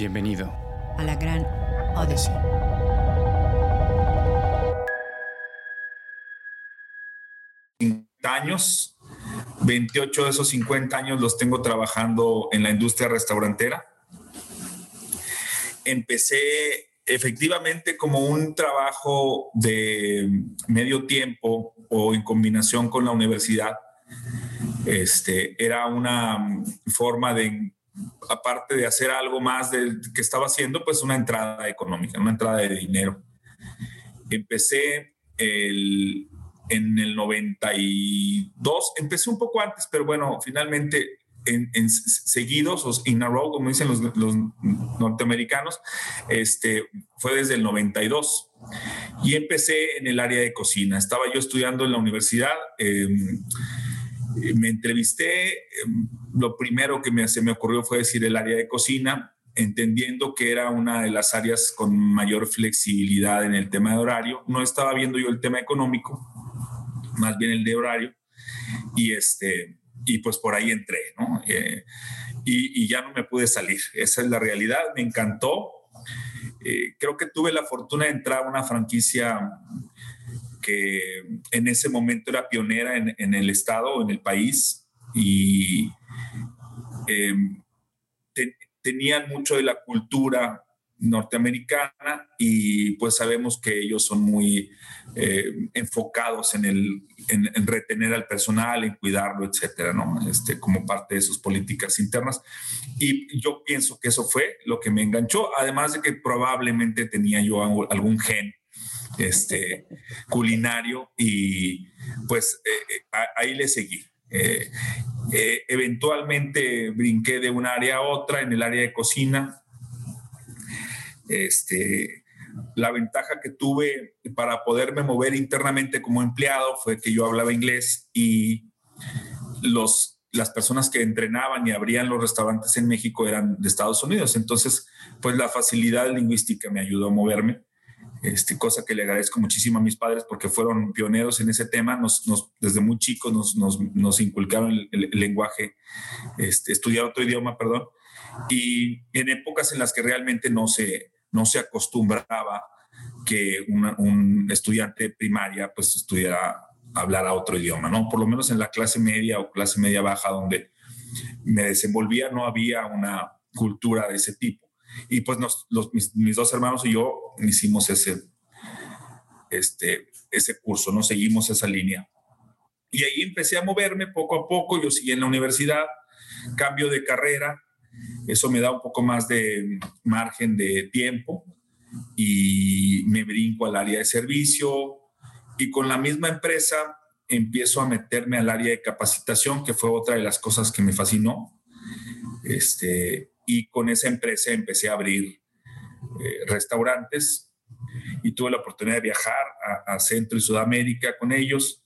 Bienvenido a la gran Odyssey. años, 28 de esos 50 años los tengo trabajando en la industria restaurantera. Empecé efectivamente como un trabajo de medio tiempo o en combinación con la universidad. Este, era una forma de, aparte de hacer algo más del que estaba haciendo, pues una entrada económica, una entrada de dinero. Empecé el, en el 92, empecé un poco antes, pero bueno, finalmente en, seguidos, o in a row, como dicen los, norteamericanos, este, fue desde el 92. Y empecé en el área de cocina. Estaba yo estudiando en la universidad, em, me entrevisté, em, lo primero que me, se me ocurrió fue decir el área de cocina, entendiendo que era una de las áreas con mayor flexibilidad en el tema de horario. No estaba viendo yo el tema económico, más bien el de horario. Y este, y pues por ahí entré, ¿no? Eh, y, ya no me pude salir. Esa es la realidad. Me encantó. Eh, creo que tuve la fortuna de entrar a una franquicia que en ese momento era pionera en, el estado, en el país, y em, tenían mucho de la cultura norteamericana y pues sabemos que ellos son muy eh, enfocados en, el, en, retener al personal, en cuidarlo, etcétera, ¿no? Este, como parte de sus políticas internas. Y yo pienso que eso fue lo que me enganchó, además de que probablemente tenía yo algún gen este, culinario y pues eh, eh, ahí le seguí. eventualmente brinqué de un área a otra en el área de cocina, este, la ventaja que tuve para poderme mover internamente como empleado fue que yo hablaba inglés y los, las personas que entrenaban y abrían los restaurantes en México eran de Estados Unidos. Entonces, pues la facilidad lingüística me ayudó a moverme. Este, cosa que le agradezco muchísimo a mis padres porque fueron pioneros en ese tema, nos, desde muy chicos nos, nos, nos inculcaron el, lenguaje, este, estudiar otro idioma, perdón, y en épocas en las que realmente no se, no se acostumbraba que un estudiante primaria pues estudiara hablar a otro idioma, ¿no? Por lo menos en la clase media o clase media baja donde me desenvolvía no había una cultura de ese tipo. Y pues mis, dos hermanos y yo hicimos ese, este, ese curso, ¿no? Seguimos esa línea. Y ahí empecé a moverme poco a poco, yo seguí en la universidad, cambio de carrera, eso me da un poco más de margen de tiempo y me brinco al área de servicio y con la misma empresa empiezo a meterme al área de capacitación, que fue otra de las cosas que me fascinó. Este, y con esa empresa empecé a abrir eh, restaurantes y tuve la oportunidad de viajar a, Centro y Sudamérica con ellos,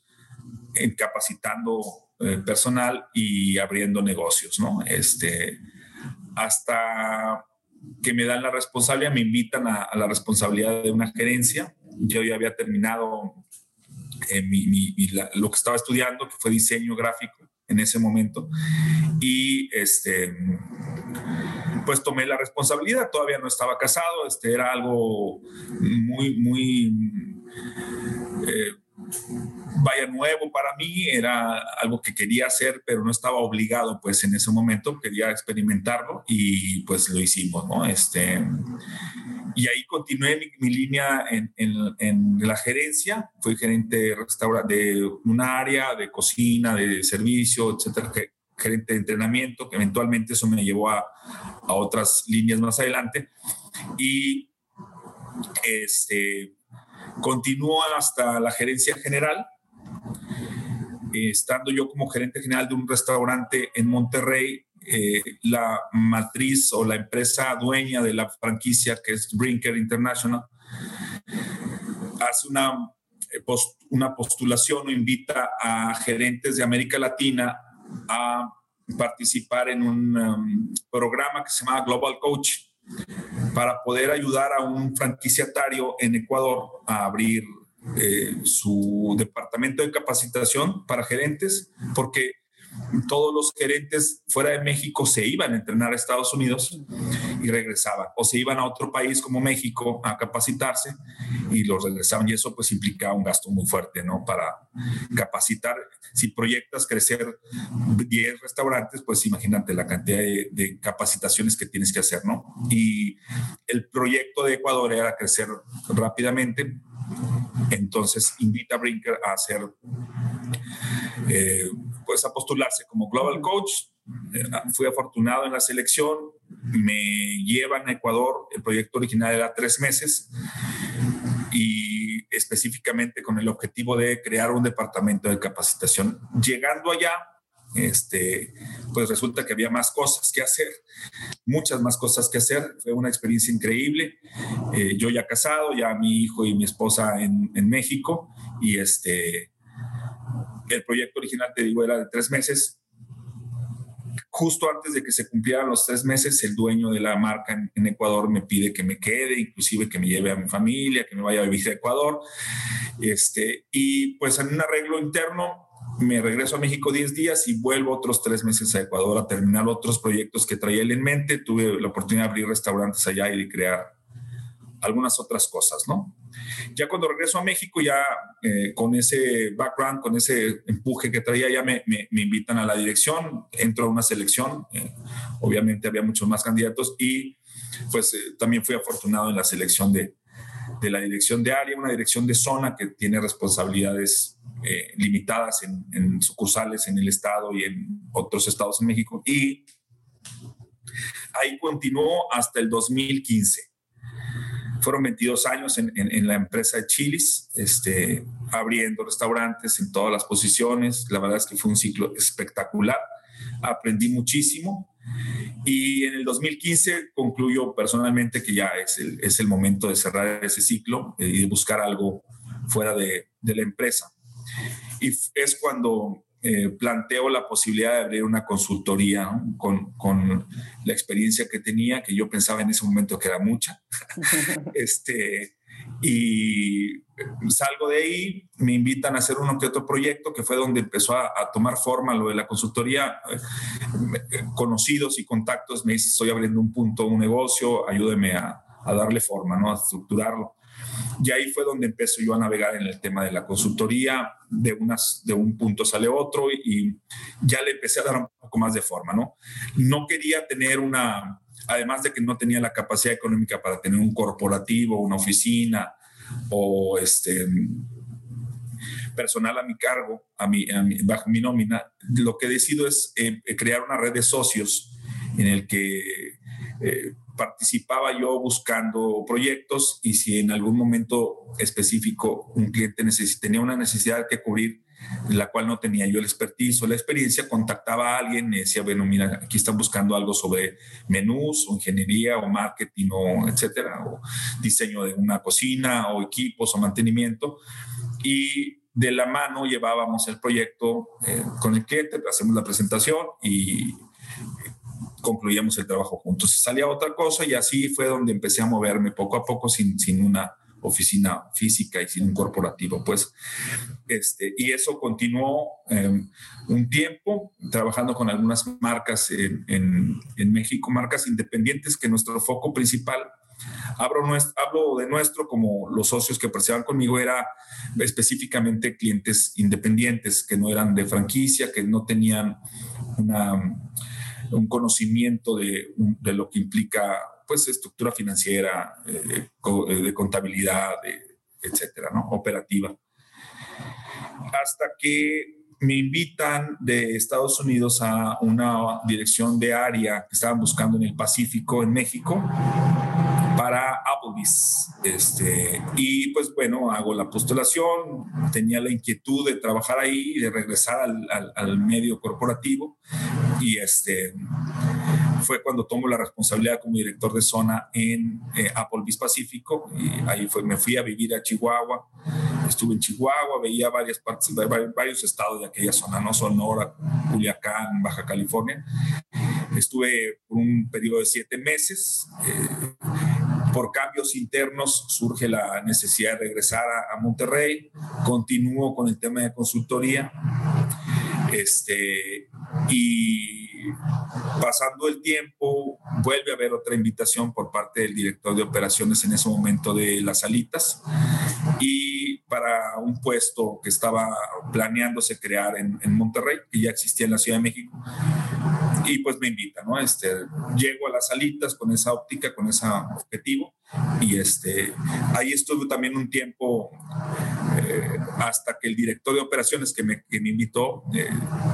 capacitando eh, personal y abriendo negocios, ¿no? Este, hasta que me dan la responsabilidad, me invitan a, la responsabilidad de una gerencia. Yo ya había terminado eh, lo que estaba estudiando, que fue diseño gráfico en ese momento. Y este, pues tomé la responsabilidad. Todavía no estaba casado, este, era algo muy, muy... Eh, vaya nuevo para mí, era algo que quería hacer, pero no estaba obligado pues en ese momento, quería experimentarlo y pues lo hicimos, ¿no? Este, y ahí continué mi, línea en, la gerencia, fui gerente de, de una área de cocina, de servicio, etcétera, gerente de entrenamiento, que eventualmente eso me llevó a, a otras líneas más adelante. Y este, continuó hasta la gerencia general, eh, estando yo como gerente general de un restaurante en Monterrey, eh, la matriz o la empresa dueña de la franquicia, que es Brinker International, hace una, eh, una postulación o invita a gerentes de América Latina a participar en un um, programa que se llama Global Coach para poder ayudar a un franquiciatario en Ecuador a abrir eh, su departamento de capacitación para gerentes, porque todos los gerentes fuera de México se iban a entrenar a Estados Unidos y regresaban, o se iban a otro país como México a capacitarse y los regresaban. Y eso pues implicaba un gasto muy fuerte, ¿no? Para capacitar. Si proyectas crecer 10 restaurantes, pues imagínate la cantidad de, de capacitaciones que tienes que hacer, ¿no? Y el proyecto de Ecuador era crecer rápidamente entonces invita a Brinker a hacer, eh, pues a postularse como Global Coach. Eh, fui afortunado en la selección, me llevan a Ecuador, el proyecto original era tres meses y específicamente con el objetivo de crear un departamento de capacitación. Llegando allá, este, pues resulta que había más cosas que hacer, muchas más cosas que hacer. Fue una experiencia increíble. Eh, yo ya casado, ya mi hijo y mi esposa en, México y este, el proyecto original, te digo, era de tres meses. Justo antes de que se cumplieran los tres meses, el dueño de la marca en, en Ecuador me pide que me quede, inclusive que me lleve a mi familia, que me vaya a vivir a Ecuador. Este, y pues en un arreglo interno me regreso a México 10 días y vuelvo otros tres meses a Ecuador a terminar otros proyectos que traía él en mente. Tuve la oportunidad de abrir restaurantes allá y de crear algunas otras cosas, ¿no? Ya cuando regreso a México, ya eh, con ese background, con ese empuje que traía, ya me, me, me invitan a la dirección, entro a una selección, eh, obviamente había muchos más candidatos y pues eh, también fui afortunado en la selección de, de la dirección de área, una dirección de zona que tiene responsabilidades eh, limitadas en, en, sucursales en el estado y en otros estados en México. Y ahí continuó hasta el 2015. Fueron 22 años en, en, en la empresa de Chilis, este, abriendo restaurantes en todas las posiciones. La verdad es que fue un ciclo espectacular. Aprendí muchísimo y en el 2015 concluyo personalmente que ya es el, es el momento de cerrar ese ciclo y de buscar algo fuera de, de la empresa. Y es cuando eh, planteo la posibilidad de abrir una consultoría ¿no? con, con, la experiencia que tenía, que yo pensaba en ese momento que era mucha. este, y salgo de ahí, me invitan a hacer uno que otro proyecto, que fue donde empezó a, a tomar forma lo de la consultoría. Eh, conocidos y contactos me dicen, estoy abriendo un punto, un negocio, ayúdeme a, a darle forma, ¿no? a estructurarlo. Y ahí fue donde empecé yo a navegar en el tema de la consultoría, de, unas, de un punto sale otro y ya le empecé a dar un poco más de forma, ¿no? No quería tener una, además de que no tenía la capacidad económica para tener un corporativo, una oficina o este personal a mi cargo, a mi, bajo mi nómina, lo que decido es eh, crear una red de socios en el que eh, participaba yo buscando proyectos y si en algún momento específico un cliente tenía una necesidad que cubrir, la cual no tenía yo el expertise o la experiencia, contactaba a alguien y decía, bueno, mira, aquí están buscando algo sobre menús o ingeniería o marketing o etcétera, o diseño de una cocina o equipos o mantenimiento. Y de la mano llevábamos el proyecto eh, con el cliente, hacemos la presentación y concluíamos el trabajo juntos. Y salía otra cosa y así fue donde empecé a moverme poco a poco sin, sin una oficina física y sin un corporativo, pues, este, y eso continuó eh, un tiempo trabajando con algunas marcas en, en, México, marcas independientes, que nuestro foco principal, hablo, nuestro, hablo de nuestro como los socios que participaban conmigo, era específicamente clientes independientes, que no eran de franquicia, que no tenían una un conocimiento de, de, lo que implica pues estructura financiera, eh, de contabilidad, de, etcétera, ¿no? Operativa. Hasta que me invitan de Estados Unidos a una dirección de área que estaban buscando en el Pacífico, en México, para Applebee's. Este, y pues bueno, hago la postulación, tenía la inquietud de trabajar ahí y de regresar al, al, al medio corporativo. Y este, fue cuando tomo la responsabilidad como director de zona en eh, Applebee's Pacífico. Y ahí fue, me fui a vivir a Chihuahua. Estuve en Chihuahua, veía varias partes, varios estados de aquella zona, ¿no? Sonora, Culiacán, Baja California. Estuve por un periodo de siete meses. Eh, por cambios internos surge la necesidad de regresar a, Monterrey. Continúo con el tema de consultoría Este, y pasando el tiempo, vuelve a haber otra invitación por parte del director de operaciones en ese momento de las alitas y para un puesto que estaba planeándose crear en, en Monterrey, que ya existía en la Ciudad de México y pues me invita, ¿no? Este, llego a las salitas con esa óptica, con ese objetivo y este, ahí estuve también un tiempo eh, hasta que el director de operaciones que me, que me invitó eh,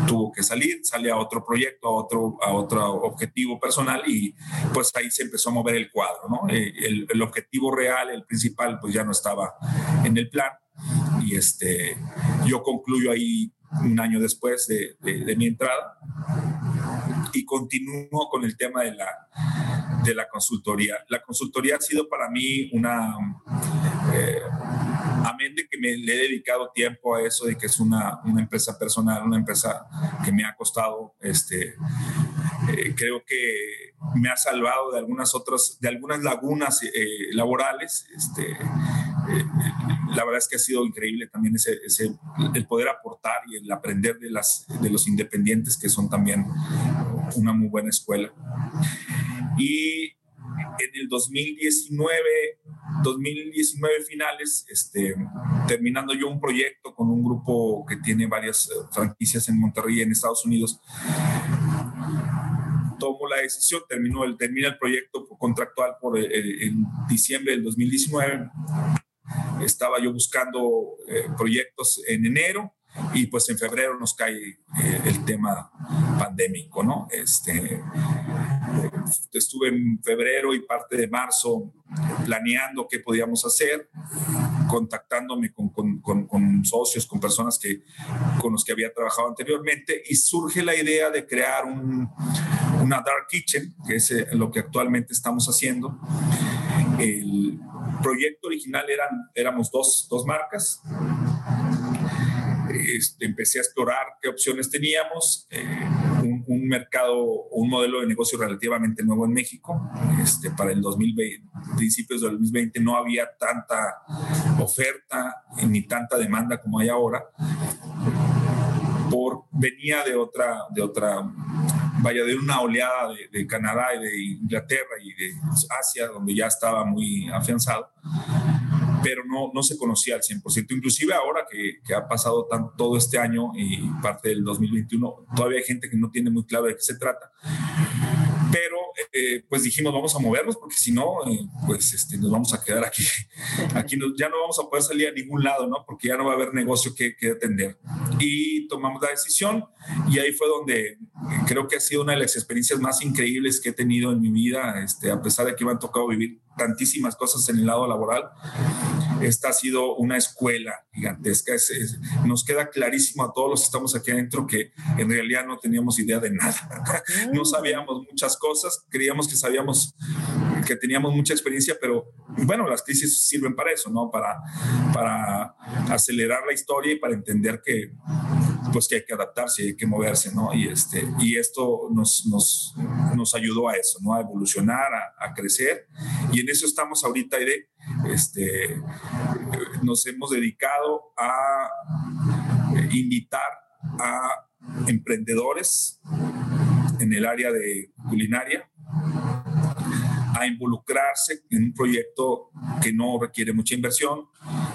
tuvo que salir, sale a otro proyecto, a otro, a otro objetivo personal y pues ahí se empezó a mover el cuadro, ¿no? Eh, el, el objetivo real, el principal, pues ya no estaba en el plan y este, yo concluyo ahí un año después de, de, de mi entrada y continúo con el tema de la, de la consultoría. La consultoría ha sido para mí una, eh, amén de que me le he dedicado tiempo a eso, de que es una, una empresa personal, una empresa que me ha costado, este, eh, creo que me ha salvado de algunas otras, de algunas lagunas eh, laborales, este, eh, la verdad es que ha sido increíble también ese, ese, el poder aportar y el aprender de, las, de los independientes, que son también una muy buena escuela. Y en el 2019, 2019 finales, este, terminando yo un proyecto con un grupo que tiene varias eh, franquicias en Monterrey, en Estados Unidos, tomo la decisión, termino el, termina el proyecto contractual por el, en diciembre del 2019 estaba yo buscando eh, proyectos en enero y pues en febrero nos cae eh, el tema pandémico, ¿no? Este, eh, estuve en febrero y parte de marzo planeando qué podíamos hacer, contactándome con, con, con, con, socios, con personas que, con los que había trabajado anteriormente y surge la idea de crear un, una dark kitchen, que es lo que actualmente estamos haciendo. El proyecto original eran, éramos dos, dos marcas. Este, empecé a explorar qué opciones teníamos. Eh, un, un, mercado, un modelo de negocio relativamente nuevo en México. Este, para el 2020, principios del 2020, no había tanta oferta ni tanta demanda como hay ahora. Por, venía de otra, de otra vaya, de una oleada de, de, Canadá y de Inglaterra y de Asia, donde ya estaba muy afianzado, pero no, no se conocía al 100%. Inclusive ahora que, ha pasado tan, todo este año y parte del 2021, todavía hay gente que no tiene muy claro de qué se trata. Pero eh, pues dijimos, vamos a movernos porque si no, eh, pues este, nos vamos a quedar aquí. Aquí nos, ya no vamos a poder salir a ningún lado, ¿no? Porque ya no va a haber negocio que, que atender. Y tomamos la decisión y ahí fue donde creo que ha sido una de las experiencias más increíbles que he tenido en mi vida, este, a pesar de que me han tocado vivir tantísimas cosas en el lado laboral. Esta ha sido una escuela gigantesca. Es, es, nos queda clarísimo a todos los que estamos aquí adentro que en realidad no teníamos idea de nada. No sabíamos muchas cosas, creíamos que sabíamos que teníamos mucha experiencia, pero bueno, las crisis sirven para eso, ¿no? Para, para acelerar la historia y para entender que pues que hay que adaptarse, hay que moverse, ¿no? Y, este, y esto nos, nos, nos ayudó a eso, ¿no? A evolucionar, a, a crecer. Y en eso estamos ahorita, Aide. Este, nos hemos dedicado a invitar a emprendedores en el área de culinaria a involucrarse en un proyecto que no requiere mucha inversión.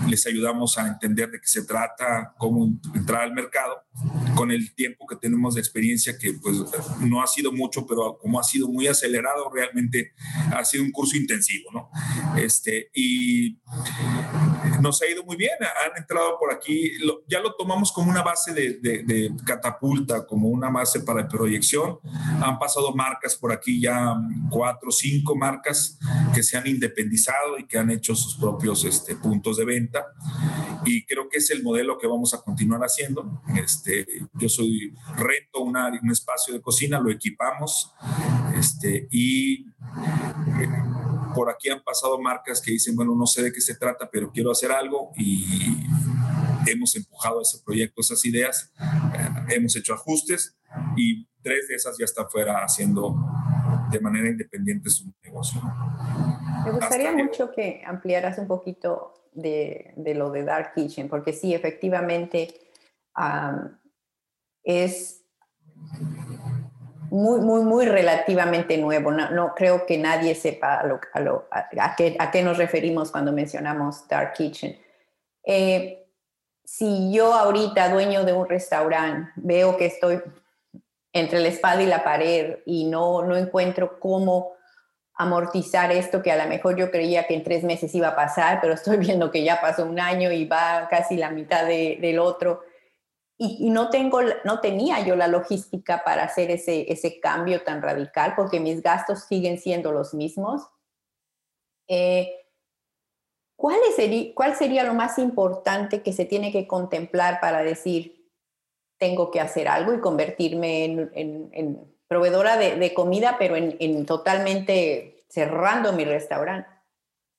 Les ayudamos a entender de qué se trata, cómo entrar al mercado, con el tiempo que tenemos de experiencia, que pues no ha sido mucho, pero como ha sido muy acelerado, realmente ha sido un curso intensivo, ¿no? Este, y nos ha ido muy bien, han entrado por aquí, ya lo tomamos como una base de, catapulta, como una base para proyección. Han pasado marcas por aquí, ya cuatro, cinco marcas que se han independizado y que han hecho sus propios este, puntos de venta. Y creo que es el modelo que vamos a continuar haciendo. Este, yo soy rento una, un espacio de cocina, lo equipamos este, y por aquí han pasado marcas que dicen, bueno, no sé de qué se trata, pero quiero hacer algo y hemos empujado ese proyecto, esas ideas, eh, hemos hecho ajustes y tres de esas ya están fuera haciendo de manera independiente su negocio. Me gustaría Hasta mucho que... que ampliaras un poquito de, lo de Dark Kitchen, porque sí, efectivamente, es muy, muy, muy relativamente nuevo. No, creo que nadie sepa a, qué, a, qué, nos referimos cuando mencionamos Dark Kitchen. Eh, si yo ahorita, dueño de un restaurante, veo que estoy entre la espada y la pared y no, no encuentro cómo amortizar esto que a lo mejor yo creía que en tres meses iba a pasar, pero estoy viendo que ya pasó un año y va casi la mitad del otro y, no, tengo, no tenía yo la logística para hacer ese, ese cambio tan radical porque mis gastos siguen siendo los mismos. Eh, ¿cuál, sería, ¿Cuál sería lo más importante que se tiene que contemplar para decir, tengo que hacer algo y convertirme en, proveedora de, comida, pero en, en totalmente cerrando mi restaurante?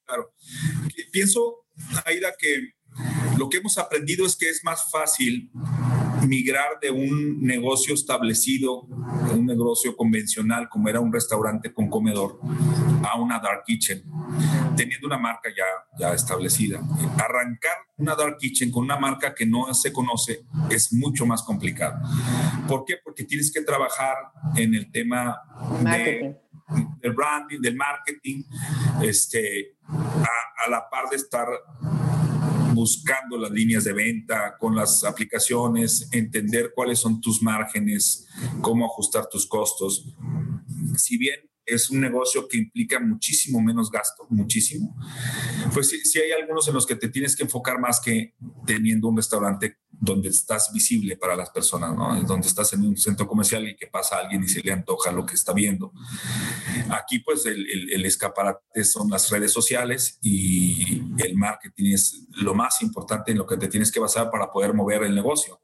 Claro. Pienso, Aida, que lo que hemos aprendido es que es más fácil migrar de un negocio establecido, un negocio convencional como era un restaurante con comedor, a una dark kitchen, teniendo una marca ya, ya establecida. Arrancar una dark kitchen con una marca que no se conoce es mucho más complicado. ¿Por qué? Porque tienes que trabajar en el tema de, del branding, del marketing, este, a, a la par de estar buscando las líneas de venta con las aplicaciones, entender cuáles son tus márgenes, cómo ajustar tus costos. Si bien es un negocio que implica muchísimo menos gasto, muchísimo, pues sí, hay algunos en los que te tienes que enfocar más que teniendo un restaurante donde estás visible para las personas, ¿no? Donde estás en un centro comercial y que pasa alguien y se le antoja lo que está viendo. Aquí, pues, el, el, escaparate son las redes sociales y el marketing es lo más importante en lo que te tienes que basar para poder mover el negocio.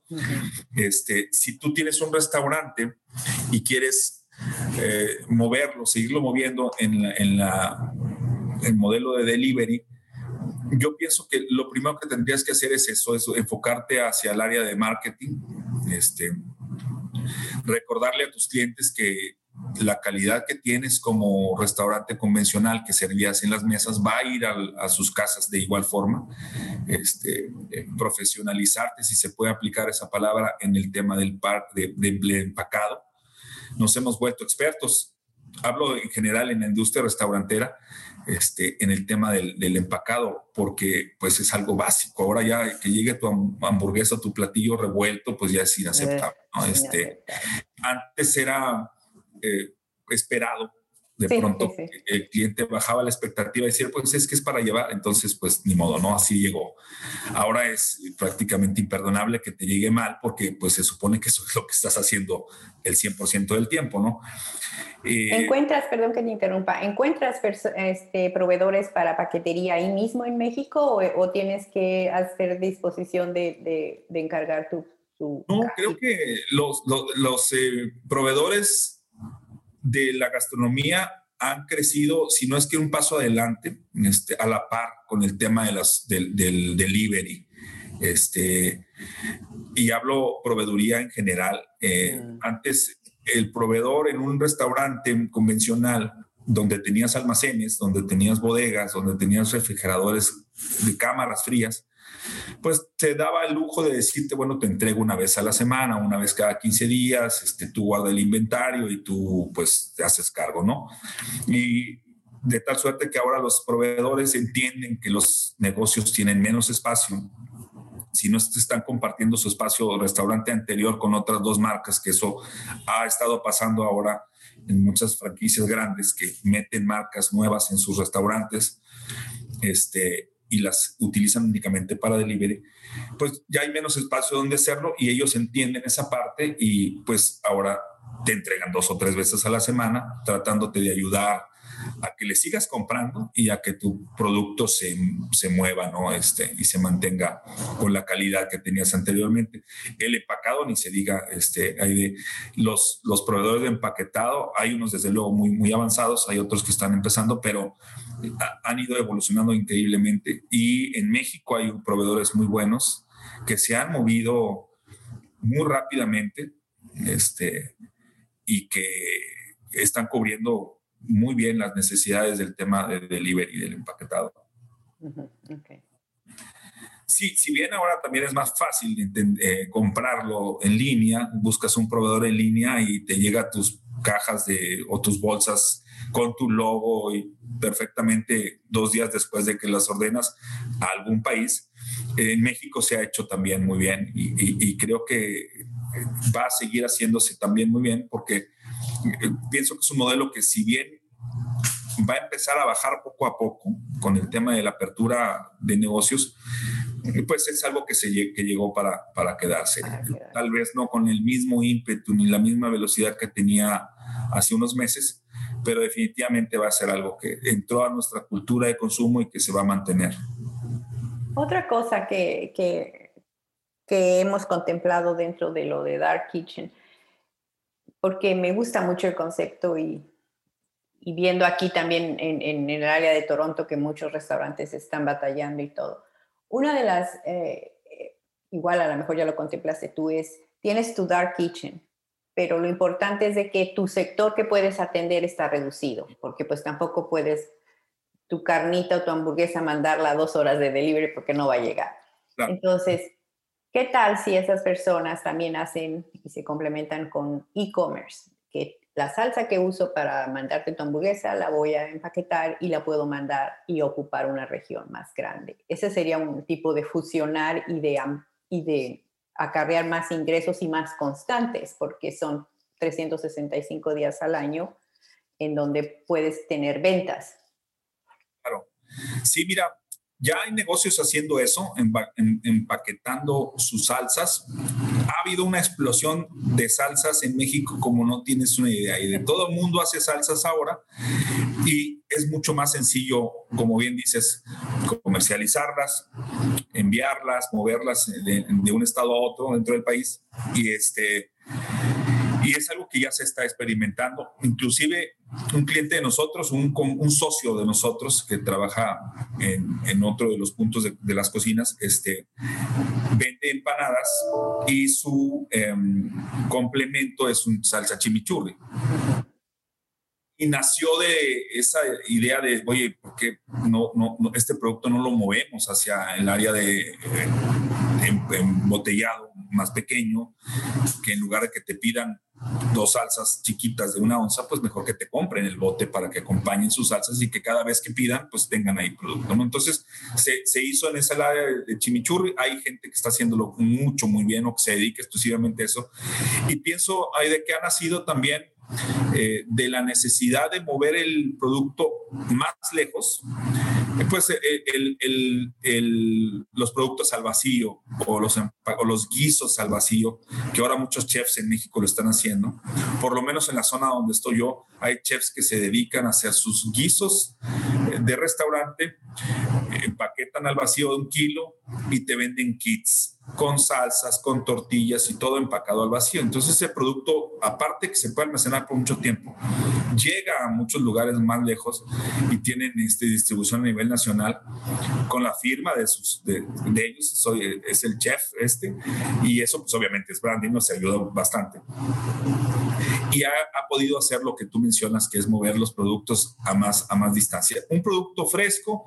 este, si tú tienes un restaurante y quieres eh, moverlo, seguirlo moviendo en, en la, el modelo de delivery, yo pienso que lo primero que tendrías que hacer es eso, es enfocarte hacia el área de marketing, este, recordarle a tus clientes que la calidad que tienes como restaurante convencional que servías en las mesas va a ir a, sus casas de igual forma. Este, eh, profesionalizarte, si se puede aplicar esa palabra, en el tema del, par, de, empacado. Nos hemos vuelto expertos. Hablo en general en la industria restaurantera este, en el tema del, empacado, porque pues es algo básico. Ahora ya que llegue tu hamburguesa, tu platillo revuelto, pues ya es inaceptable. Este, antes era eh, esperado de pronto el cliente bajaba la expectativa y decía, pues es que es para llevar, entonces pues ni modo, ¿no? Así llegó. Ahora es prácticamente imperdonable que te llegue mal porque pues se supone que eso es lo que estás haciendo el 100% del tiempo, ¿no? Eh, ¿Encuentras, perdón que te interrumpa, ¿encuentras este, proveedores para paquetería ahí mismo en México o, tienes que hacer disposición de, de, encargar tu, No, creo que los, los, eh, proveedores de la gastronomía han crecido, si no es que un paso adelante, este, a la par con el tema de las, del, del delivery. Este, y hablo proveeduría en general. Eh, mm. Antes, el proveedor en un restaurante convencional, donde tenías almacenes, donde tenías bodegas, donde tenías refrigeradores de cámaras frías, pues te daba el lujo de decirte, bueno, te entrego una vez a la semana, una vez cada 15 días, este, tú guarda el inventario y tú pues te haces cargo, ¿no? Y de tal suerte que ahora los proveedores entienden que los negocios tienen menos espacio. Si no están compartiendo su espacio restaurante anterior con otras dos marcas, que eso ha estado pasando ahora en muchas franquicias grandes que meten marcas nuevas en sus restaurantes, este, y las utilizan únicamente para delivery, pues ya hay menos espacio donde hacerlo y ellos entienden esa parte y pues ahora te entregan dos o tres veces a la semana tratándote de ayudar a que le sigas comprando y a que tu producto se, se mueva ¿no? este, y se mantenga con la calidad que tenías anteriormente. El empacado, ni se diga, este, hay de los, los proveedores de empaquetado, hay unos desde luego muy, muy avanzados, hay otros que están empezando, pero han ido evolucionando increíblemente y en México hay proveedores muy buenos que se han movido muy rápidamente este, y que están cubriendo muy bien las necesidades del tema de delivery del empaquetado. Sí, si bien ahora también es más fácil eh, comprarlo en línea, buscas un proveedor en línea y te llega tus cajas de, o tus bolsas con tu logo y perfectamente dos días después de que las ordenas a algún país. En México se ha hecho también muy bien y, creo que va a seguir haciéndose también muy bien porque eh, pienso que es un modelo que si bien va a empezar a bajar poco a poco con el tema de la apertura de negocios, pues es algo que, se, que llegó para, para quedarse. Tal vez no con el mismo ímpetu ni la misma velocidad que tenía hace unos meses, pero definitivamente va a ser algo que entró a nuestra cultura de consumo y que se va a mantener. Otra cosa que, que, hemos contemplado dentro de lo de Dark Kitchen, porque me gusta mucho el concepto y, y viendo aquí también en, en, el área de Toronto que muchos restaurantes están batallando y todo una de las, eh, eh, igual a lo mejor ya lo contemplaste tú, es, tienes tu dark kitchen, pero lo importante es de que tu sector que puedes atender está reducido, porque pues tampoco puedes tu carnita o tu hamburguesa mandarla a dos horas de delivery porque no va a llegar. Entonces, ¿qué tal si esas personas también hacen y se complementan con e-commerce? Que la salsa que uso para mandarte tu hamburguesa la voy a empaquetar y la puedo mandar y ocupar una región más grande. Ese sería un tipo de fusionar y de, y de acarrear más ingresos y más constantes, porque son 365 días al año en donde puedes tener ventas. Claro. Sí, mira, ya hay negocios haciendo eso, empaquetando sus salsas. Ha habido una explosión de salsas en México como no tienes una idea. Y de todo el mundo hace salsas ahora. Y es mucho más sencillo, como bien dices, comercializarlas, enviarlas, moverlas de, de un estado a otro dentro del país. Y este y es algo que ya se está experimentando. Inclusive un cliente de nosotros, un, socio de nosotros que trabaja en, otro de los puntos de, las cocinas, este, vende empanadas y su em, complemento es un salsa chimichurri. Y nació de esa idea de, oye, ¿por qué no, este producto no lo movemos hacia el área de eh, embotellado más pequeño, que en lugar de que te pidan dos salsas chiquitas de una onza, pues mejor que te compren el bote para que acompañen sus salsas y que cada vez que pidan, pues tengan ahí producto, ¿no? Entonces, se, se hizo en esa área de chimichurri, hay gente que está haciéndolo mucho, muy bien o que se dedica exclusivamente a eso. Y pienso, hay de que ha nacido también eh, de la necesidad de mover el producto más lejos, eh, pues eh, el, los productos al vacío o los, o los guisos al vacío, que ahora muchos chefs en México lo están haciendo, por lo menos en la zona donde estoy yo, hay chefs que se dedican a hacer sus guisos de restaurante, empaquetan al vacío de un kilo y te venden kits con salsas, con tortillas y todo empacado al vacío. Entonces ese producto, aparte que se puede almacenar por mucho tiempo, llega a muchos lugares más lejos y tienen este, distribución a nivel nacional con la firma de, sus, de, ellos, soy, es el chef este, y eso pues obviamente es branding, nos ayuda bastante. Y ha, podido hacer lo que tú mencionas, que es mover los productos a más, a más distancia. Un producto fresco,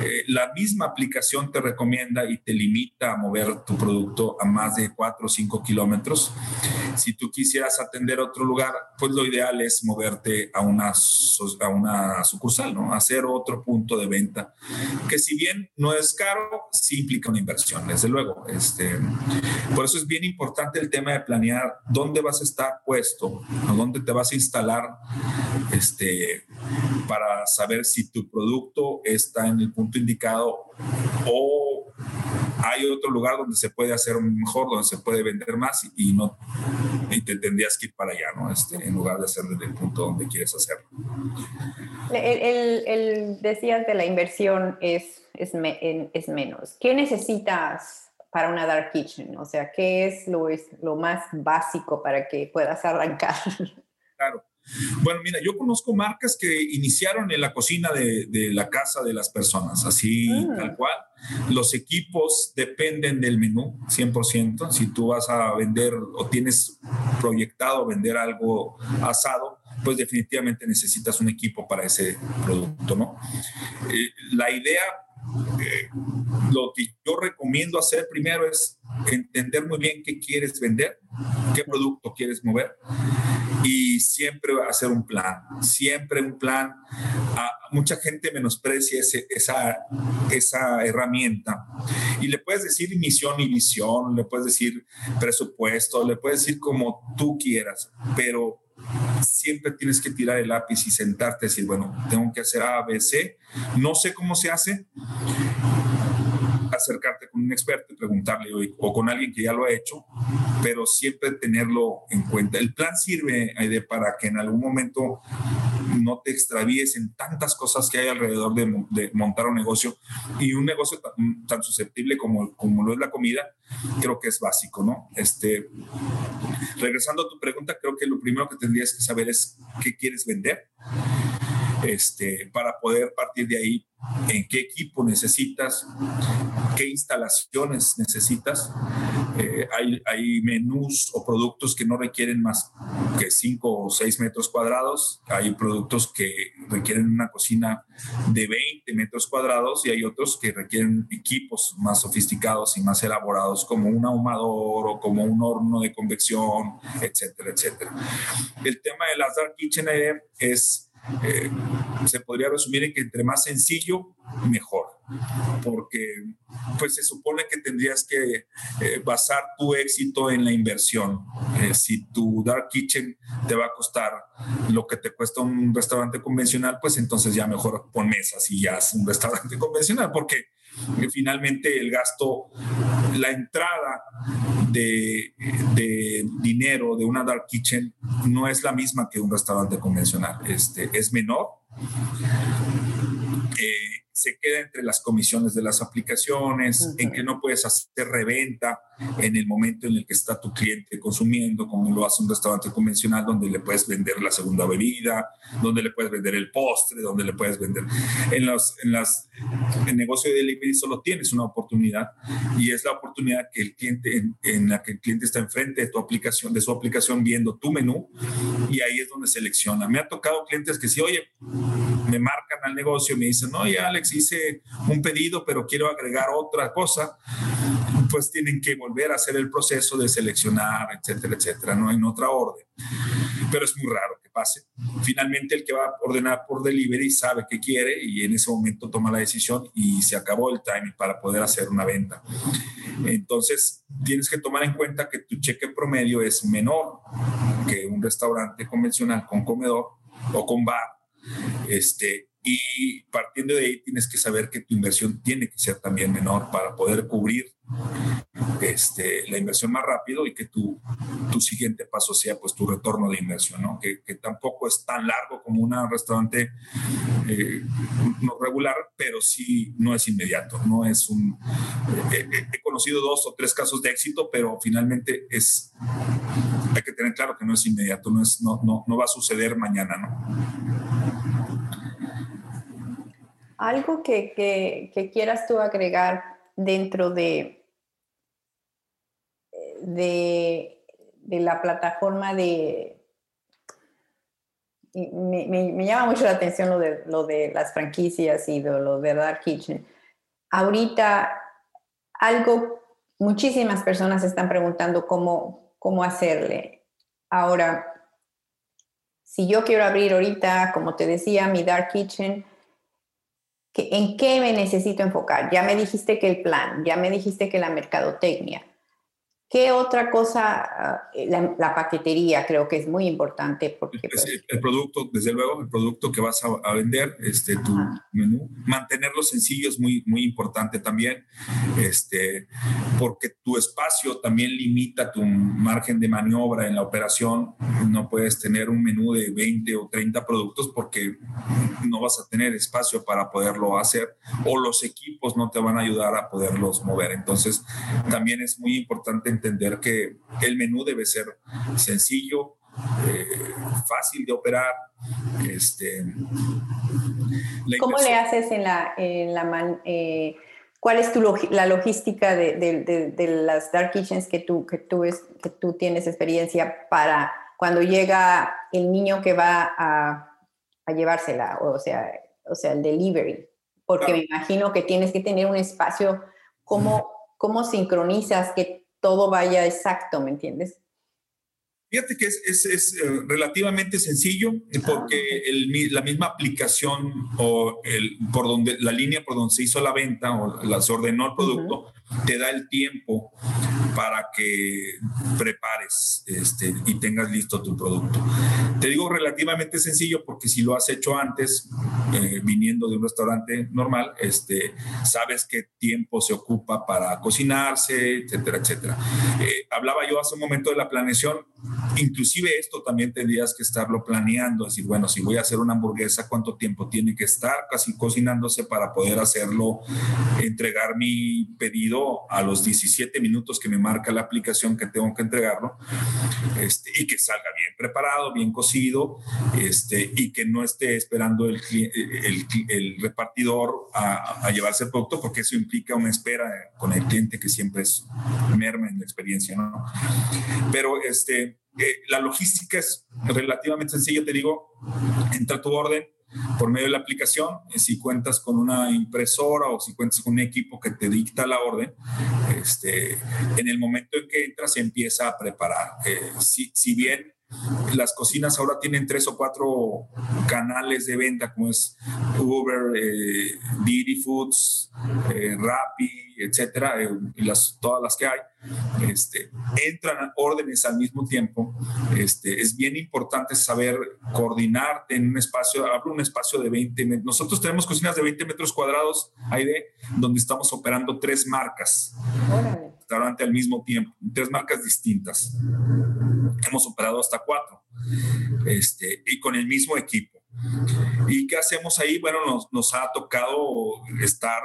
eh, la misma aplicación te recomienda y te limita a mover tu producto a más de 4 o 5 kilómetros. Si tú quisieras atender otro lugar, pues lo ideal es moverte a una, a una sucursal, ¿no? Hacer otro punto de venta, que si bien no es caro, sí implica una inversión, desde luego. Este, por eso es bien importante el tema de planear dónde vas a estar puesto, o dónde te vas a instalar, este, para saber si tu producto está en el punto indicado o hay otro lugar donde se puede hacer mejor, donde se puede vender más y, no y te tendrías que ir para allá, ¿no? Este, en lugar de hacer desde el punto donde quieres hacerlo. El, el, decías de la inversión es, es, es, menos. ¿Qué necesitas para una dark kitchen? O sea, ¿qué es lo, es lo más básico para que puedas arrancar? Claro. Bueno, mira, yo conozco marcas que iniciaron en la cocina de, de la casa de las personas, así mm. tal cual. Los equipos dependen del menú, 100%. Si tú vas a vender o tienes proyectado vender algo asado, pues definitivamente necesitas un equipo para ese producto, ¿no? Eh, la idea eh, lo que yo recomiendo hacer primero es entender muy bien qué quieres vender, qué producto quieres mover y siempre hacer un plan, siempre un plan. A, mucha gente menosprecia esa, esa herramienta y le puedes decir misión y visión, le puedes decir presupuesto, le puedes decir como tú quieras, pero siempre tienes que tirar el lápiz y sentarte y decir, bueno, tengo que hacer A, B, C. No sé cómo se hace. Acercarte con un experto y preguntarle o con alguien que ya lo ha hecho, pero siempre tenerlo en cuenta. El plan sirve para que en algún momento no te extravíes en tantas cosas que hay alrededor de, montar un negocio y un negocio tan, susceptible como, como lo es la comida, creo que es básico, ¿no? Este, regresando a tu pregunta, creo que lo primero que tendrías que saber es qué quieres vender este, para poder partir de ahí en qué equipo necesitas, qué instalaciones necesitas. Eh, hay, hay, menús o productos que no requieren más que 5 o 6 metros cuadrados. Hay productos que requieren una cocina de 20 metros cuadrados y hay otros que requieren equipos más sofisticados y más elaborados como un ahumador o como un horno de convección, etcétera, etcétera. El tema de las Dark Kitchen es eh, se podría resumir en que entre más sencillo, mejor, porque pues se supone que tendrías que eh, basar tu éxito en la inversión. Eh, si tu dark kitchen te va a costar lo que te cuesta un restaurante convencional, pues entonces ya mejor pon mesas y ya es un restaurante convencional, porque finalmente el gasto, la entrada de, dinero de una dark kitchen no es la misma que un restaurante convencional, este, es menor. Eh, se queda entre las comisiones de las aplicaciones, en que no puedes hacer reventa en el momento en el que está tu cliente consumiendo, como lo hace un restaurante convencional, donde le puedes vender la segunda bebida, donde le puedes vender el postre, donde le puedes vender. En los en las, el negocio de delivery solo tienes una oportunidad y es la oportunidad que el cliente, en, en la que el cliente está enfrente de tu aplicación, de su aplicación, viendo tu menú y ahí es donde selecciona. Me ha tocado clientes que sí, oye, me marcan al negocio y me dicen, no, ya Alex, hice un pedido, pero quiero agregar otra cosa, pues tienen que volver a hacer el proceso de seleccionar, etcétera, etcétera, no en otra orden. Pero es muy raro que pase. Finalmente el que va a ordenar por delivery sabe qué quiere y en ese momento toma la decisión y se acabó el timing para poder hacer una venta. Entonces, tienes que tomar en cuenta que tu cheque promedio es menor que un restaurante convencional con comedor o con bar este, y partiendo de ahí tienes que saber que tu inversión tiene que ser también menor para poder cubrir este, la inversión más rápido y que tu, tu siguiente paso sea pues tu retorno de inversión, ¿no? que, que tampoco es tan largo como un restaurante eh, no regular, pero sí no es inmediato, no es un... Eh, eh, he conocido dos o tres casos de éxito, pero finalmente es... Hay que tener claro que no es inmediato, no, es, no, no, no va a suceder mañana, ¿no? Algo que, que, quieras tú agregar dentro de, de, la plataforma de... Me, me, llama mucho la atención lo de, lo de las franquicias y lo de Dark Kitchen. Ahorita, algo, muchísimas personas están preguntando cómo, cómo hacerle. Ahora, si yo quiero abrir ahorita, como te decía, mi Dark Kitchen, ¿En qué me necesito enfocar? Ya me dijiste que el plan, ya me dijiste que la mercadotecnia, ¿Qué otra cosa? Ah, la, paquetería creo que es muy importante porque... Pues, el producto, desde luego, el producto que vas a, vender, este, tu menú. Mantenerlo sencillo es muy, muy importante también, este, porque tu espacio también limita tu margen de maniobra en la operación. No puedes tener un menú de 20 o 30 productos porque no vas a tener espacio para poderlo hacer o los equipos no te van a ayudar a poderlos mover. Entonces, también es muy importante entender que el menú debe ser sencillo, eh, fácil de operar. Este, ¿Cómo le haces en la... En la eh, ¿Cuál es tu la logística de, de, de, las dark kitchens que tú, que, tú es, que tú tienes experiencia para cuando llega el niño que va a, a llevársela, o sea, o sea, el delivery? porque me imagino que tienes que tener un espacio, ¿cómo, ¿cómo sincronizas que todo vaya exacto, ¿me entiendes? Fíjate que es, es, es eh, relativamente sencillo ah, porque el, la misma aplicación o el, por donde, la línea por donde se hizo la venta o la, se ordenó el producto te da el tiempo para que prepares este, y tengas listo tu producto. Te digo relativamente sencillo porque si lo has hecho antes, eh, viniendo de un restaurante normal, este, sabes qué tiempo se ocupa para cocinarse, etcétera, etcétera. Eh, hablaba yo hace un momento de la planeación inclusive esto también tendrías que estarlo planeando, decir, bueno, si voy a hacer una hamburguesa, ¿cuánto tiempo tiene que estar casi cocinándose para poder hacerlo, entregar mi pedido a los 17 minutos que me marca la aplicación que tengo que entregarlo, este, y que salga bien preparado, bien cocido, este, y que no esté esperando el, repartidor a, a, llevarse el producto, porque eso implica una espera con el cliente que siempre es merma en la experiencia, ¿no? Pero este, la logística es relativamente sencilla, te digo, entra tu orden por medio de la aplicación, si cuentas con una impresora o si cuentas con un equipo que te dicta la orden, este, en el momento en que entras se empieza a preparar. Eh, si, si bien las cocinas ahora tienen tres o cuatro canales de venta, como es Uber, eh, Foods, eh, Rappi, etcétera, eh, y las, todas las que hay. Este, entran órdenes al mismo tiempo. Este, es bien importante saber coordinarte en un espacio, hablo un espacio de 20 metros. Nosotros tenemos cocinas de 20 metros cuadrados, de donde estamos operando tres marcas. Restaurante al mismo tiempo, tres marcas distintas. Hemos operado hasta cuatro, este, y con el mismo equipo. ¿Y qué hacemos ahí? Bueno, nos, ha tocado estar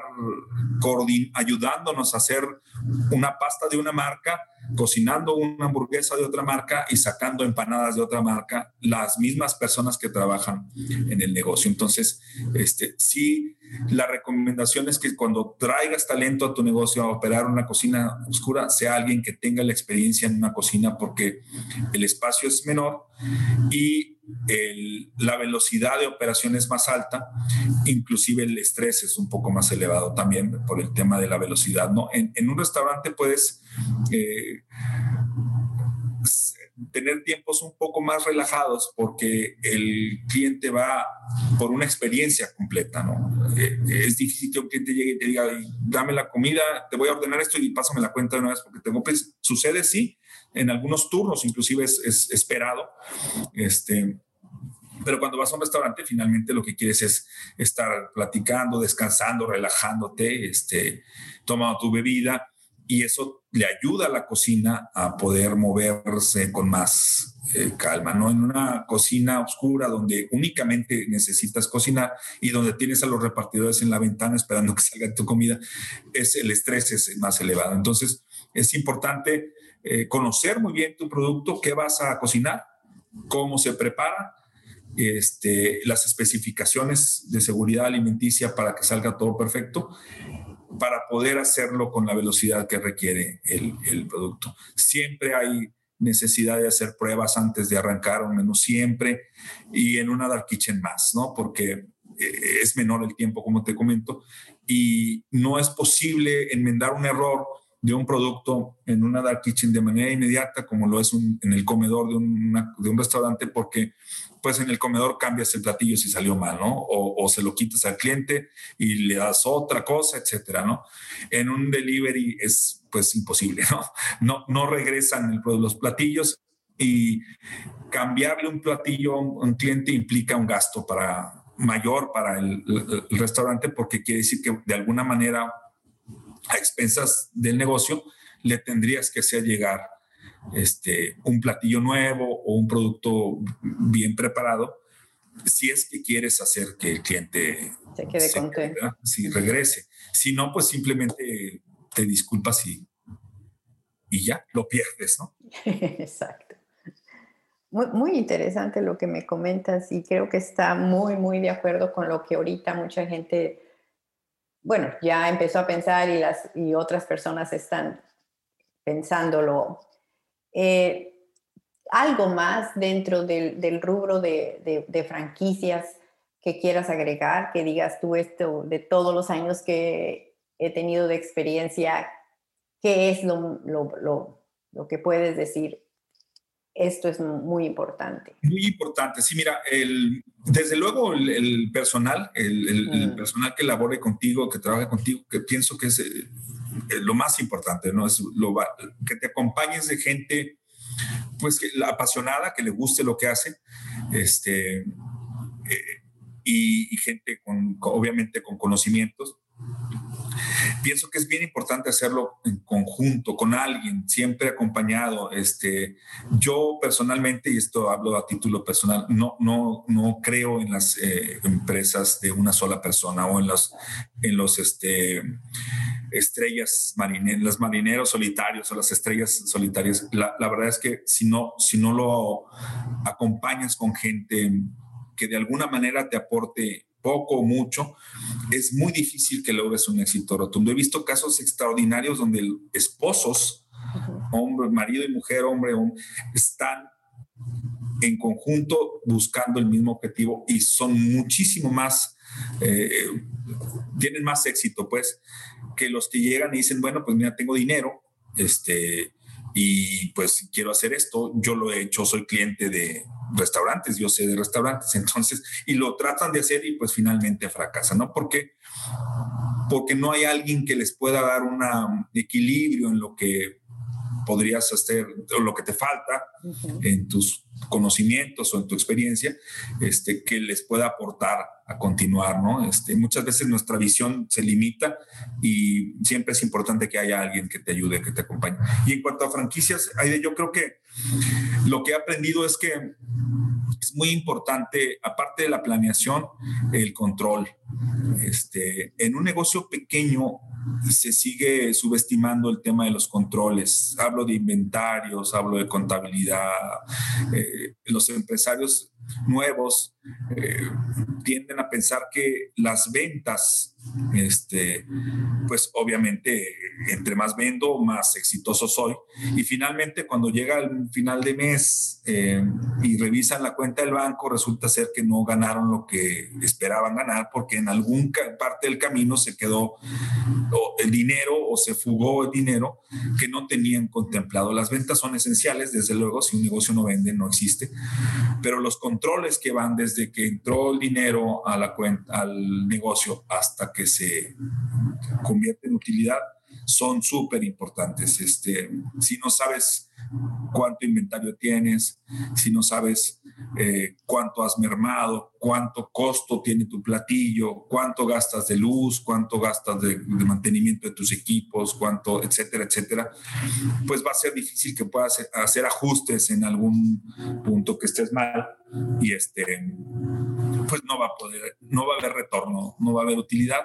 ayudándonos a hacer una pasta de una marca, cocinando una hamburguesa de otra marca y sacando empanadas de otra marca, las mismas personas que trabajan en el negocio. Entonces, este, sí, la recomendación es que cuando traigas talento a tu negocio a operar una cocina oscura, sea alguien que tenga la experiencia en una cocina porque el espacio es menor y la velocidad de operación es más alta, inclusive el estrés es un poco más elevado también por el tema de la velocidad. ¿no? En, un restaurante puedes eh, tener tiempos un poco más relajados porque el cliente va por una experiencia completa. ¿no? Eh, es difícil que un cliente llegue y te diga, dame la comida, te voy a ordenar esto y pásame la cuenta de una vez porque tengo pues, sucede sí, en algunos turnos inclusive es, es esperado. Este, pero cuando vas a un restaurante, finalmente lo que quieres es estar platicando, descansando, relajándote, este, tomando tu bebida y eso le ayuda a la cocina a poder moverse con más eh, calma, ¿no? En una cocina oscura donde únicamente necesitas cocinar y donde tienes a los repartidores en la ventana esperando que salga tu comida, es el estrés es más elevado. Entonces, es importante eh, conocer muy bien tu producto, qué vas a cocinar, cómo se prepara, este, las especificaciones de seguridad alimenticia para que salga todo perfecto, para poder hacerlo con la velocidad que requiere el, el producto. Siempre hay necesidad de hacer pruebas antes de arrancar un menú, siempre, y en una dark kitchen más, ¿no? Porque eh, es menor el tiempo, como te comento, y no es posible enmendar un error de un producto en una dark kitchen de manera inmediata, como lo es en el comedor de, de, un restaurante, porque pues en el comedor cambias el platillo si salió mal, ¿no? O, o, se lo quitas al cliente y le das otra cosa, etcétera, ¿no? En un delivery es pues imposible, ¿no? No, no regresan los platillos y cambiarle un platillo a un, cliente implica un gasto para mayor para el, el restaurante porque quiere decir que de alguna manera a expensas del negocio, le tendrías que hacer llegar este, un platillo nuevo o un producto bien preparado, si es que quieres hacer que el cliente se quede contento. Si regrese. Si no, pues simplemente te disculpas y, y ya, lo pierdes, ¿no? Exacto. Muy, muy interesante lo que me comentas y creo que está muy, muy de acuerdo con lo que ahorita mucha gente bueno, ya empezó a pensar y, las, y otras personas están pensándolo. Eh, algo más dentro del, rubro de, franquicias que quieras agregar, que digas tú esto de todos los años que he tenido de experiencia, qué es lo, lo, lo, lo que puedes decir esto es muy importante. Muy importante, sí, mira, el, desde luego el, personal, el, mm. personal que labore contigo, que trabaje contigo, que pienso que es eh, lo más importante, ¿no? Es lo, que te acompañes de gente, pues, que, apasionada, que le guste lo que hace, este, eh, y, y, gente con, obviamente, con conocimientos pienso que es bien importante hacerlo en conjunto con alguien, siempre acompañado. Este, yo personalmente, y esto hablo a título personal, no, no, no creo en las eh, empresas de una sola persona o en los, en los este, estrellas marineras, los marineros solitarios o las estrellas solitarias. La, la verdad es que si no, si no lo acompañas con gente que de alguna manera te aporte poco o mucho, es muy difícil que logres un éxito rotundo. He visto casos extraordinarios donde esposos, hombre, marido y mujer, hombre, hombre, están en conjunto buscando el mismo objetivo y son muchísimo más, eh, tienen más éxito, pues, que los que llegan y dicen, bueno, pues mira, tengo dinero, este, y pues quiero hacer esto, yo lo he hecho, soy cliente de restaurantes, yo sé de restaurantes, entonces, y lo tratan de hacer y pues finalmente fracasan, ¿no? Porque, porque no hay alguien que les pueda dar un equilibrio en lo que podrías hacer o lo que te falta en tus conocimientos o en tu experiencia, este, que les pueda aportar a continuar, ¿no? Este, muchas veces nuestra visión se limita y siempre es importante que haya alguien que te ayude, que te acompañe. Y en cuanto a franquicias, yo creo que lo que he aprendido es que es muy importante, aparte de la planeación, el control. Este, en un negocio pequeño se sigue subestimando el tema de los controles. Hablo de inventarios, hablo de contabilidad. Eh, los empresarios nuevos eh, tienden a pensar que las ventas, este, pues obviamente entre más vendo, más exitoso soy. Y finalmente cuando llega el final de mes eh, y revisan la cuenta del banco, resulta ser que no ganaron lo que esperaban ganar porque en algún parte del camino se quedó el dinero o se fugó el dinero que no tenían contemplado. Las ventas son esenciales, desde luego, si un negocio no vende, no existe, pero los controles que van desde que entró el dinero a la cuenta, al negocio hasta que se convierte en utilidad son súper importantes. Este, si no sabes cuánto inventario tienes, si no sabes eh, cuánto has mermado, cuánto costo tiene tu platillo, cuánto gastas de luz, cuánto gastas de, mantenimiento de tus equipos, cuánto, etcétera, etcétera, pues va a ser difícil que puedas hacer ajustes en algún punto que estés mal y este pues no va a poder, no va a haber retorno, no va a haber utilidad.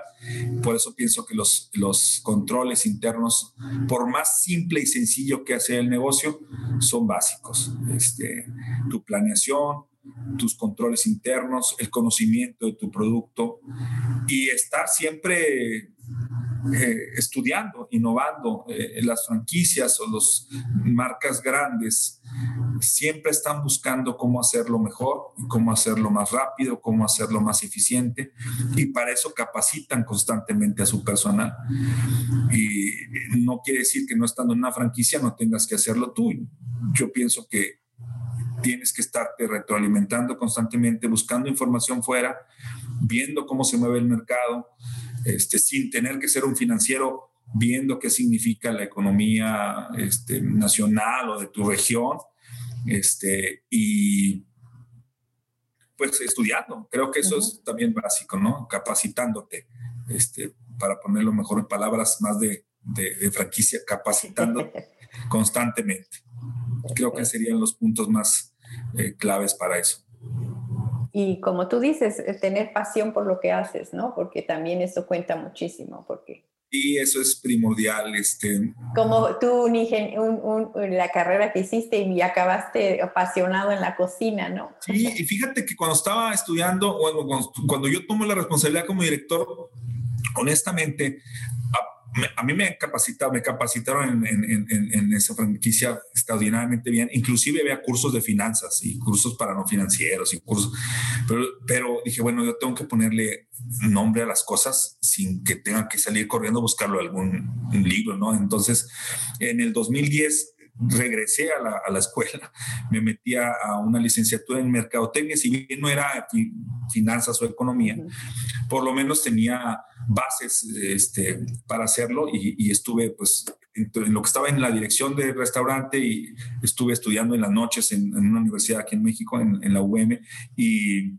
Por eso pienso que los, los controles internos, por más simple y sencillo que hace el negocio, son básicos. Este, tu planeación, tus controles internos, el conocimiento de tu producto y estar siempre eh, estudiando, innovando. Eh, las franquicias o las marcas grandes siempre están buscando cómo hacerlo mejor cómo hacerlo más rápido, cómo hacerlo más eficiente y para eso capacitan constantemente a su personal. Y no quiere decir que no estando en una franquicia no tengas que hacerlo tú. Yo pienso que tienes que estarte retroalimentando constantemente, buscando información fuera, viendo cómo se mueve el mercado, este, sin tener que ser un financiero viendo qué significa la economía este, nacional o de tu región, este, y pues estudiando. Creo que eso es también básico, ¿no? Capacitándote, este, para ponerlo mejor en palabras más de, de, franquicia, capacitando constantemente. Creo que serían los puntos más eh, claves para eso y como tú dices, tener pasión por lo que haces, ¿no? Porque también eso cuenta muchísimo, porque... Y eso es primordial. Este... Como tú, un, la carrera que hiciste y acabaste apasionado en la cocina, ¿no? Sí, y fíjate que cuando estaba estudiando, bueno, cuando, yo tomo la responsabilidad como director, honestamente, a mí me capacitaron, me capacitaron en, esa franquicia extraordinariamente bien. Inclusive había cursos de finanzas y cursos para no financieros y cursos. Pero, pero dije, bueno, yo tengo que ponerle nombre a las cosas sin que tenga que salir corriendo a buscarlo algún libro, ¿no? Entonces, en el 2010 regresé a la, a la, escuela, me metí a una licenciatura en mercadotecnia, si bien no era finanzas o economía, por lo menos tenía bases este, para hacerlo y, estuve pues en, lo que estaba en la dirección del restaurante y estuve estudiando en las noches en, una universidad aquí en México, en, en la UM, y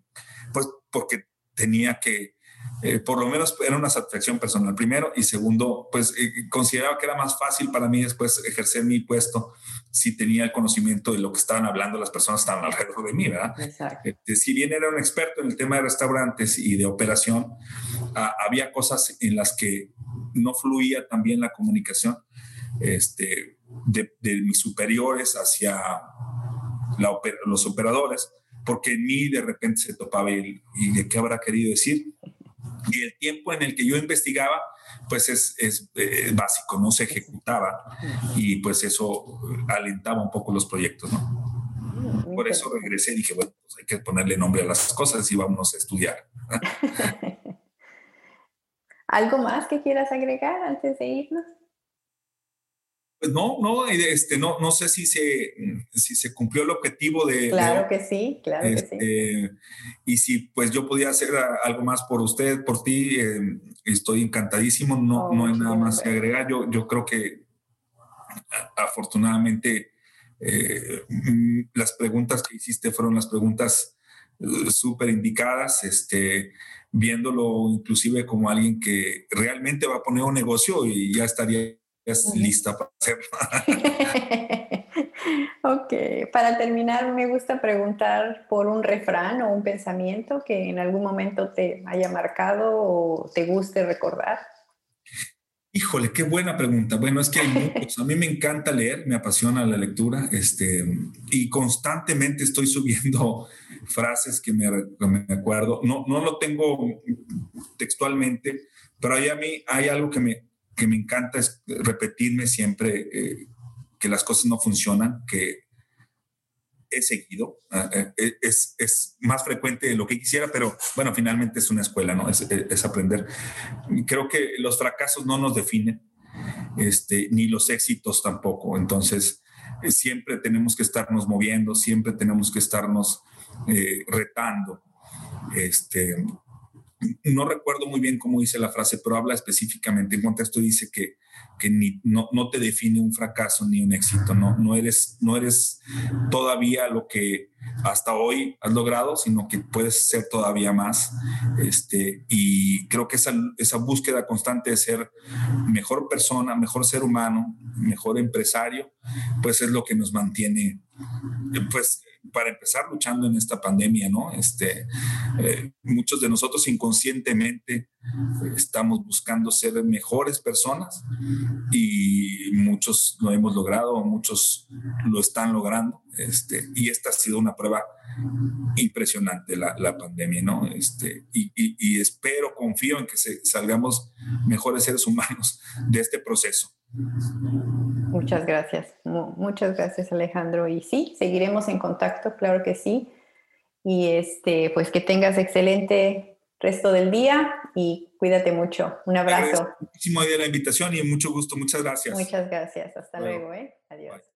pues porque tenía que eh, por lo menos era una satisfacción personal, primero, y segundo, pues eh, consideraba que era más fácil para mí después ejercer mi puesto si tenía el conocimiento de lo que estaban hablando las personas que estaban alrededor de mí, ¿verdad? Este, si bien era un experto en el tema de restaurantes y de operación, ah, había cosas en las que no fluía también la comunicación este, de, mis superiores hacia los operadores, porque en mí de repente se topaba el, y de qué habrá querido decir y el tiempo en el que yo investigaba, pues es, es eh, básico, no se ejecutaba y pues eso alentaba un poco los proyectos, ¿no? Por eso regresé y dije, bueno, pues hay que ponerle nombre a las cosas y vamos a estudiar. ¿Algo más que quieras agregar antes de irnos? Pues no, no, este, no, no sé si se, si se cumplió el objetivo de... Claro que sí, claro que sí. Este, y si pues yo podía hacer algo más por usted, por ti, eh, estoy encantadísimo, no, oh, no hay nada más que agregar. Yo, yo creo que afortunadamente eh, mm, las preguntas que hiciste fueron las preguntas eh, súper indicadas, este, viéndolo inclusive como alguien que realmente va a poner un negocio y ya estaría es lista para hacerlo. ok, para terminar me gusta preguntar por un refrán o un pensamiento que en algún momento te haya marcado o te guste recordar. Híjole, qué buena pregunta. Bueno, es que hay muchos. A mí me encanta leer, me apasiona la lectura, este, y constantemente estoy subiendo frases que me, me acuerdo. No, no lo tengo textualmente, pero ahí a mí hay algo que me, que me encanta es repetirme siempre eh, que las cosas no funcionan, que he seguido. Eh, eh, es, es, más frecuente de lo que quisiera, pero bueno, finalmente es una escuela, ¿no? Es, es aprender. Creo que los fracasos no nos definen, este, ni los éxitos tampoco. Entonces, siempre tenemos que estarnos moviendo, siempre tenemos que estarnos retando. Este, no recuerdo muy bien cómo dice la frase, pero habla específicamente en contexto, dice que, que no, no, te define un fracaso ni un éxito, no, no, eres, no eres todavía lo que hasta hoy has logrado, sino que puedes ser todavía más. Este, y creo que esa, esa búsqueda constante de ser mejor persona, mejor ser humano, mejor empresario, pues es lo que nos mantiene, pues para empezar luchando en esta pandemia, ¿no? Este, eh, muchos de nosotros inconscientemente estamos buscando ser mejores personas y muchos lo hemos logrado, muchos lo están logrando, este, y esta ha sido una prueba impresionante la, la pandemia, ¿no? Este, y, y, espero, confío en que salgamos mejores seres humanos de este proceso. Muchas gracias, muchas gracias Alejandro. Y sí, seguiremos en contacto, claro que sí. Y este, pues que tengas excelente resto del día y cuídate mucho. Un abrazo. Muchísimo de la invitación y mucho gusto. Muchas gracias. Muchas gracias. Hasta luego. ¿eh? Adiós.